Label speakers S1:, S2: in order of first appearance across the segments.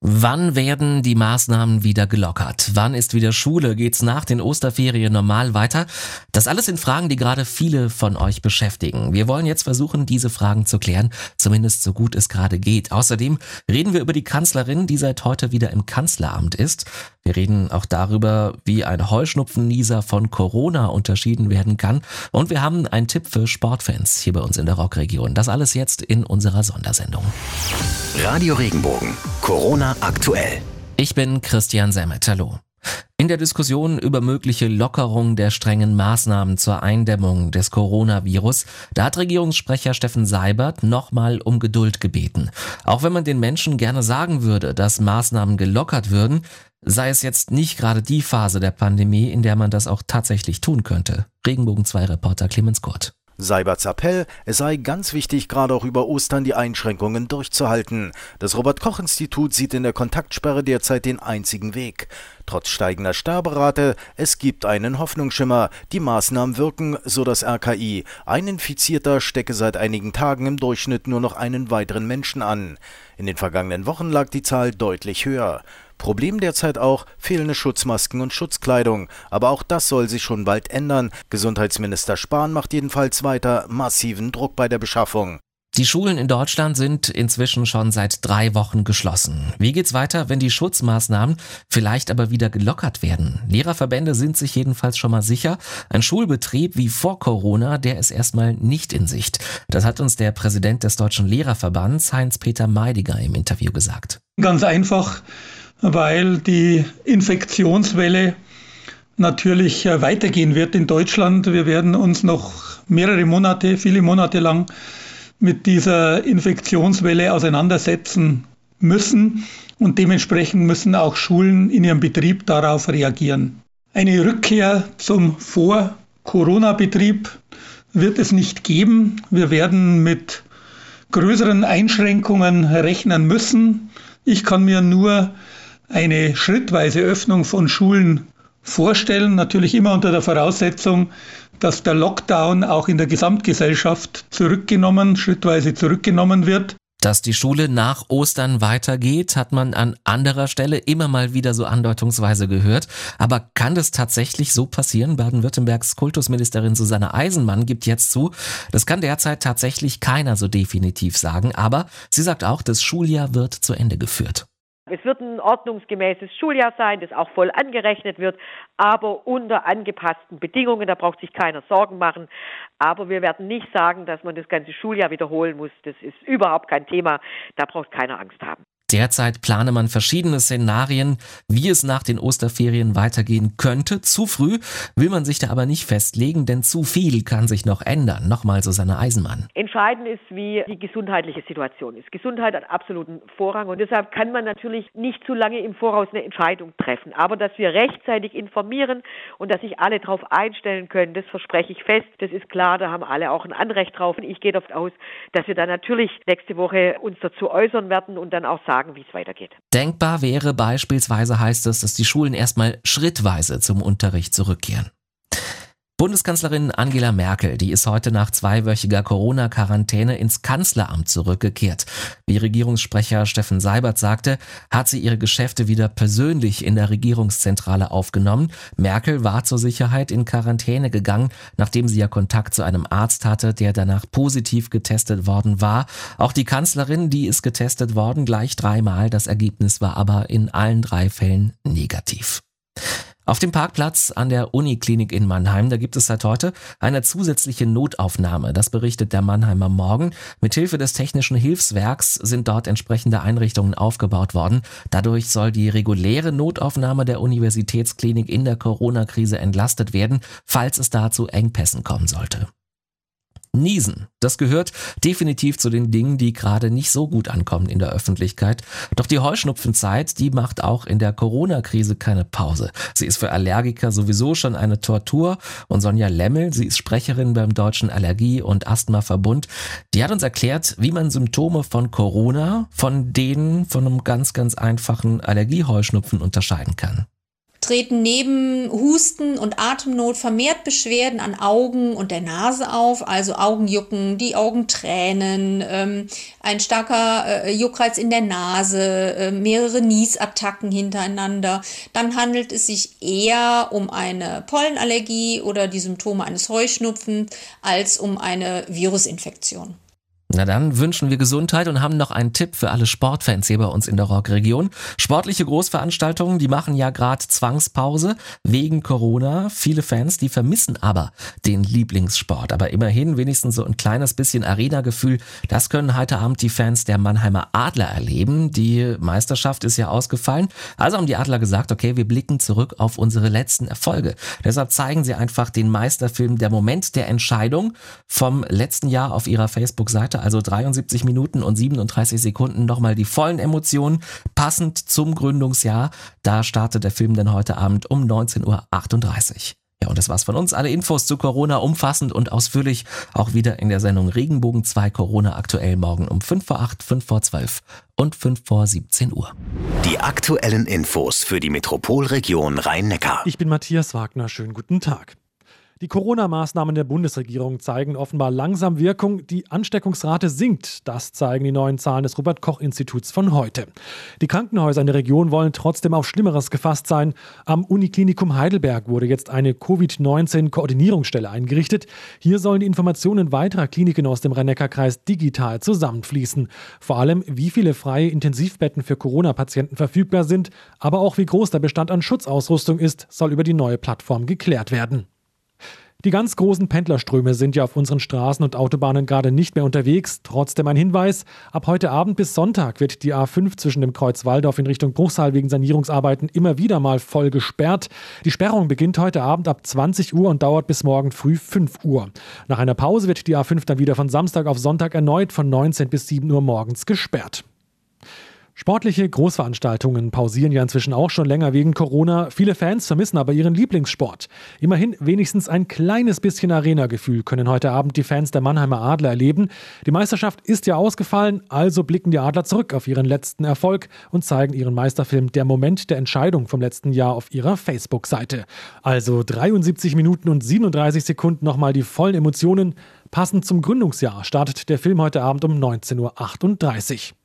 S1: Wann werden die Maßnahmen wieder gelockert? Wann ist wieder Schule? Geht's nach den Osterferien normal weiter? Das alles sind Fragen, die gerade viele von euch beschäftigen. Wir wollen jetzt versuchen, diese Fragen zu klären, zumindest so gut es gerade geht. Außerdem reden wir über die Kanzlerin, die seit heute wieder im Kanzleramt ist. Wir reden auch darüber, wie ein Heuschnupfennieser von Corona unterschieden werden kann. Und wir haben einen Tipp für Sportfans hier bei uns in der Rockregion. Das alles jetzt in unserer Sondersendung.
S2: Radio Regenbogen. Corona aktuell.
S1: Ich bin Christian Semmet. Hallo. In der Diskussion über mögliche Lockerung der strengen Maßnahmen zur Eindämmung des Coronavirus, da hat Regierungssprecher Steffen Seibert nochmal um Geduld gebeten. Auch wenn man den Menschen gerne sagen würde, dass Maßnahmen gelockert würden, sei es jetzt nicht gerade die Phase der Pandemie, in der man das auch tatsächlich tun könnte. Regenbogen 2 Reporter Clemens Kurt.
S3: Seiberts Appell, es sei ganz wichtig, gerade auch über Ostern die Einschränkungen durchzuhalten. Das Robert-Koch-Institut sieht in der Kontaktsperre derzeit den einzigen Weg. Trotz steigender Sterberate, es gibt einen Hoffnungsschimmer. Die Maßnahmen wirken, so das RKI. Ein Infizierter stecke seit einigen Tagen im Durchschnitt nur noch einen weiteren Menschen an. In den vergangenen Wochen lag die Zahl deutlich höher. Problem derzeit auch fehlende Schutzmasken und Schutzkleidung. Aber auch das soll sich schon bald ändern. Gesundheitsminister Spahn macht jedenfalls weiter massiven Druck bei der Beschaffung.
S1: Die Schulen in Deutschland sind inzwischen schon seit drei Wochen geschlossen. Wie geht's weiter, wenn die Schutzmaßnahmen vielleicht aber wieder gelockert werden? Lehrerverbände sind sich jedenfalls schon mal sicher. Ein Schulbetrieb wie vor Corona, der ist erstmal nicht in Sicht. Das hat uns der Präsident des Deutschen Lehrerverbands, Heinz-Peter Meidiger, im Interview gesagt.
S4: Ganz einfach weil die Infektionswelle natürlich äh, weitergehen wird in Deutschland. Wir werden uns noch mehrere Monate, viele Monate lang mit dieser Infektionswelle auseinandersetzen müssen und dementsprechend müssen auch Schulen in ihrem Betrieb darauf reagieren. Eine Rückkehr zum Vor-Corona-Betrieb wird es nicht geben. Wir werden mit größeren Einschränkungen rechnen müssen. Ich kann mir nur eine schrittweise Öffnung von Schulen vorstellen, natürlich immer unter der Voraussetzung, dass der Lockdown auch in der Gesamtgesellschaft zurückgenommen, schrittweise zurückgenommen wird.
S1: Dass die Schule nach Ostern weitergeht, hat man an anderer Stelle immer mal wieder so andeutungsweise gehört. Aber kann das tatsächlich so passieren? Baden-Württembergs Kultusministerin Susanne Eisenmann gibt jetzt zu, das kann derzeit tatsächlich keiner so definitiv sagen. Aber sie sagt auch, das Schuljahr wird zu Ende geführt.
S5: Es wird ein ordnungsgemäßes Schuljahr sein, das auch voll angerechnet wird, aber unter angepassten Bedingungen. Da braucht sich keiner Sorgen machen. Aber wir werden nicht sagen, dass man das ganze Schuljahr wiederholen muss. Das ist überhaupt kein Thema. Da braucht keiner Angst haben.
S1: Derzeit plane man verschiedene Szenarien, wie es nach den Osterferien weitergehen könnte. Zu früh will man sich da aber nicht festlegen, denn zu viel kann sich noch ändern. Nochmal Susanne Eisenmann.
S5: Entscheidend ist, wie die gesundheitliche Situation ist. Gesundheit hat absoluten Vorrang und deshalb kann man natürlich nicht zu lange im Voraus eine Entscheidung treffen. Aber dass wir rechtzeitig informieren und dass sich alle darauf einstellen können, das verspreche ich fest. Das ist klar, da haben alle auch ein Anrecht drauf. Und ich gehe davon aus, dass wir dann natürlich nächste Woche uns dazu äußern werden und dann auch sagen, sagen, wie es weitergeht.
S1: Denkbar wäre beispielsweise, heißt es, dass die Schulen erstmal schrittweise zum Unterricht zurückkehren. Bundeskanzlerin Angela Merkel, die ist heute nach zweiwöchiger Corona-Quarantäne ins Kanzleramt zurückgekehrt. Wie Regierungssprecher Steffen Seibert sagte, hat sie ihre Geschäfte wieder persönlich in der Regierungszentrale aufgenommen. Merkel war zur Sicherheit in Quarantäne gegangen, nachdem sie ja Kontakt zu einem Arzt hatte, der danach positiv getestet worden war. Auch die Kanzlerin, die ist getestet worden, gleich dreimal. Das Ergebnis war aber in allen drei Fällen negativ. Auf dem Parkplatz an der Uniklinik in Mannheim, da gibt es seit heute eine zusätzliche Notaufnahme. Das berichtet der Mannheimer Morgen. Mithilfe des technischen Hilfswerks sind dort entsprechende Einrichtungen aufgebaut worden. Dadurch soll die reguläre Notaufnahme der Universitätsklinik in der Corona-Krise entlastet werden, falls es da zu Engpässen kommen sollte. Niesen, das gehört definitiv zu den Dingen, die gerade nicht so gut ankommen in der Öffentlichkeit. Doch die Heuschnupfenzeit, die macht auch in der Corona-Krise keine Pause. Sie ist für Allergiker sowieso schon eine Tortur. Und Sonja Lemmel, sie ist Sprecherin beim Deutschen Allergie- und Asthmaverbund, die hat uns erklärt, wie man Symptome von Corona von denen von einem ganz, ganz einfachen Allergieheuschnupfen unterscheiden kann.
S6: Treten neben Husten und Atemnot vermehrt Beschwerden an Augen und der Nase auf, also Augenjucken, die Augen tränen, ähm, ein starker äh, Juckreiz in der Nase, äh, mehrere Niesattacken hintereinander. Dann handelt es sich eher um eine Pollenallergie oder die Symptome eines Heuschnupfens als um eine Virusinfektion.
S1: Na dann wünschen wir Gesundheit und haben noch einen Tipp für alle Sportfans hier bei uns in der Rockregion. Sportliche Großveranstaltungen, die machen ja gerade Zwangspause wegen Corona. Viele Fans, die vermissen aber den Lieblingssport. Aber immerhin wenigstens so ein kleines bisschen Arena-Gefühl. Das können heute Abend die Fans der Mannheimer Adler erleben. Die Meisterschaft ist ja ausgefallen. Also haben die Adler gesagt, okay, wir blicken zurück auf unsere letzten Erfolge. Deshalb zeigen sie einfach den Meisterfilm Der Moment der Entscheidung vom letzten Jahr auf ihrer Facebook-Seite also 73 Minuten und 37 Sekunden nochmal die vollen Emotionen, passend zum Gründungsjahr. Da startet der Film dann heute Abend um 19.38 Uhr. Ja, und das war's von uns. Alle Infos zu Corona umfassend und ausführlich auch wieder in der Sendung Regenbogen 2 Corona aktuell morgen um 5 vor 8, 5 vor 12 und 5 vor 17 Uhr.
S2: Die aktuellen Infos für die Metropolregion Rhein-Neckar.
S7: Ich bin Matthias Wagner. Schönen guten Tag. Die Corona-Maßnahmen der Bundesregierung zeigen offenbar langsam Wirkung. Die Ansteckungsrate sinkt. Das zeigen die neuen Zahlen des Robert-Koch-Instituts von heute. Die Krankenhäuser in der Region wollen trotzdem auf Schlimmeres gefasst sein. Am Uniklinikum Heidelberg wurde jetzt eine Covid-19-Koordinierungsstelle eingerichtet. Hier sollen die Informationen weiterer Kliniken aus dem Rhein-Neckar-Kreis digital zusammenfließen. Vor allem, wie viele freie Intensivbetten für Corona-Patienten verfügbar sind, aber auch wie groß der Bestand an Schutzausrüstung ist, soll über die neue Plattform geklärt werden. Die ganz großen Pendlerströme sind ja auf unseren Straßen und Autobahnen gerade nicht mehr unterwegs. Trotzdem ein Hinweis: Ab heute Abend bis Sonntag wird die A5 zwischen dem Kreuz Waldorf in Richtung Bruchsal wegen Sanierungsarbeiten immer wieder mal voll gesperrt. Die Sperrung beginnt heute Abend ab 20 Uhr und dauert bis morgen früh 5 Uhr. Nach einer Pause wird die A5 dann wieder von Samstag auf Sonntag erneut von 19 bis 7 Uhr morgens gesperrt. Sportliche Großveranstaltungen pausieren ja inzwischen auch schon länger wegen Corona. Viele Fans vermissen aber ihren Lieblingssport. Immerhin wenigstens ein kleines bisschen Arena-Gefühl können heute Abend die Fans der Mannheimer Adler erleben. Die Meisterschaft ist ja ausgefallen, also blicken die Adler zurück auf ihren letzten Erfolg und zeigen ihren Meisterfilm Der Moment der Entscheidung vom letzten Jahr auf ihrer Facebook-Seite. Also 73 Minuten und 37 Sekunden nochmal die vollen Emotionen. Passend zum Gründungsjahr startet der Film heute Abend um 19.38 Uhr.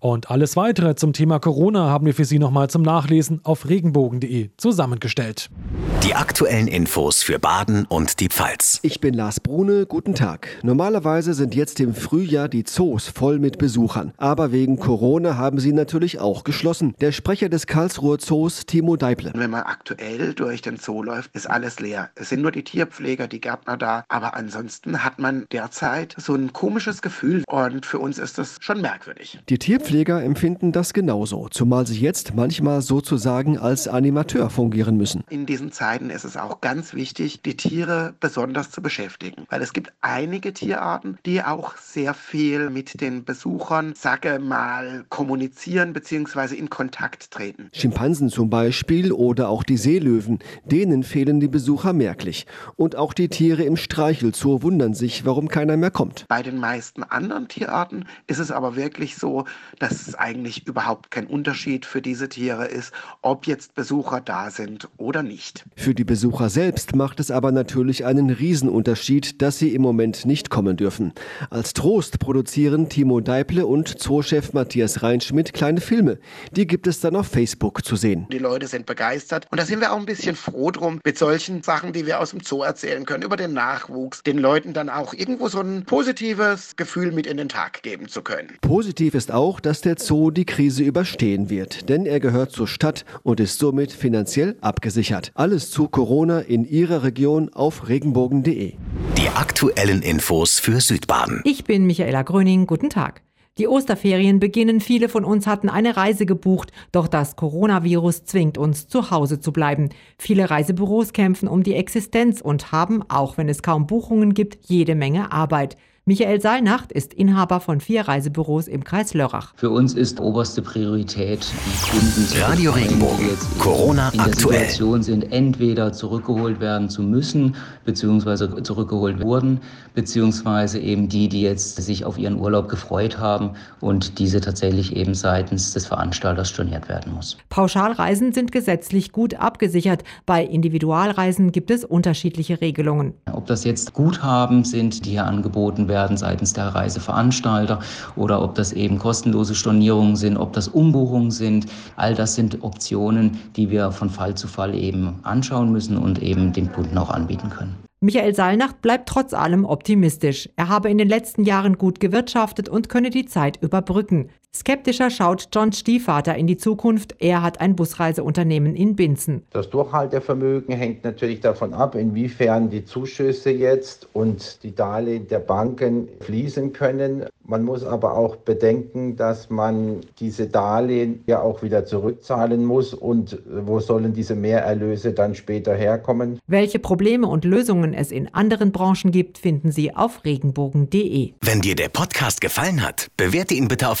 S7: Und alles weitere zum Thema Corona haben wir für Sie nochmal zum Nachlesen auf regenbogen.de zusammengestellt.
S2: Die aktuellen Infos für Baden und die Pfalz.
S8: Ich bin Lars Brune, guten Tag. Normalerweise sind jetzt im Frühjahr die Zoos voll mit Besuchern. Aber wegen Corona haben sie natürlich auch geschlossen. Der Sprecher des Karlsruher Zoos, Timo Deible.
S9: Wenn man aktuell durch den Zoo läuft, ist alles leer. Es sind nur die Tierpfleger, die Gärtner da. Aber ansonsten hat man derzeit so ein komisches Gefühl. Und für uns ist das schon merkwürdig.
S8: Die Tierpfleger Pfleger empfinden das genauso, zumal sie jetzt manchmal sozusagen als Animateur fungieren müssen.
S9: In diesen Zeiten ist es auch ganz wichtig, die Tiere besonders zu beschäftigen, weil es gibt einige Tierarten, die auch sehr viel mit den Besuchern, sage mal, kommunizieren bzw. in Kontakt treten.
S8: Schimpansen zum Beispiel oder auch die Seelöwen, denen fehlen die Besucher merklich. Und auch die Tiere im Streichelzoo wundern sich, warum keiner mehr kommt.
S9: Bei den meisten anderen Tierarten ist es aber wirklich so, dass es eigentlich überhaupt kein Unterschied für diese Tiere ist, ob jetzt Besucher da sind oder nicht.
S8: Für die Besucher selbst macht es aber natürlich einen Riesenunterschied, dass sie im Moment nicht kommen dürfen. Als Trost produzieren Timo Deible und Zoochef Matthias Reinschmidt kleine Filme. Die gibt es dann auf Facebook zu sehen.
S9: Die Leute sind begeistert und da sind wir auch ein bisschen froh drum mit solchen Sachen, die wir aus dem Zoo erzählen können, über den Nachwuchs, den Leuten dann auch irgendwo so ein positives Gefühl mit in den Tag geben zu können.
S8: Positiv ist auch, dass dass der Zoo die Krise überstehen wird, denn er gehört zur Stadt und ist somit finanziell abgesichert. Alles zu Corona in Ihrer Region auf regenbogen.de.
S2: Die aktuellen Infos für Südbaden.
S10: Ich bin Michaela Gröning. Guten Tag. Die Osterferien beginnen. Viele von uns hatten eine Reise gebucht, doch das Coronavirus zwingt uns, zu Hause zu bleiben. Viele Reisebüros kämpfen um die Existenz und haben, auch wenn es kaum Buchungen gibt, jede Menge Arbeit. Michael Saalnacht ist Inhaber von vier Reisebüros im Kreis Lörrach.
S11: Für uns ist oberste Priorität, die Kunden zu
S2: Radio Regenbogen. Corona
S11: in der
S2: aktuell.
S11: Situation sind, entweder zurückgeholt werden zu müssen, beziehungsweise zurückgeholt wurden, beziehungsweise eben die, die jetzt sich auf ihren Urlaub gefreut haben und diese tatsächlich eben seitens des Veranstalters storniert werden muss.
S10: Pauschalreisen sind gesetzlich gut abgesichert. Bei Individualreisen gibt es unterschiedliche Regelungen.
S11: Ob das jetzt Guthaben sind, die hier angeboten werden seitens der Reiseveranstalter oder ob das eben kostenlose Stornierungen sind, ob das Umbuchungen sind, all das sind Optionen, die wir von Fall zu Fall eben anschauen müssen und eben dem Kunden auch anbieten können.
S10: Michael Saalnacht bleibt trotz allem optimistisch. Er habe in den letzten Jahren gut gewirtschaftet und könne die Zeit überbrücken. Skeptischer schaut John Stiefvater in die Zukunft. Er hat ein Busreiseunternehmen in Binzen.
S12: Das Durchhaltevermögen hängt natürlich davon ab, inwiefern die Zuschüsse jetzt und die Darlehen der Banken fließen können. Man muss aber auch bedenken, dass man diese Darlehen ja auch wieder zurückzahlen muss und wo sollen diese Mehrerlöse dann später herkommen?
S10: Welche Probleme und Lösungen es in anderen Branchen gibt, finden Sie auf regenbogen.de.
S2: Wenn dir der Podcast gefallen hat, bewerte ihn bitte auf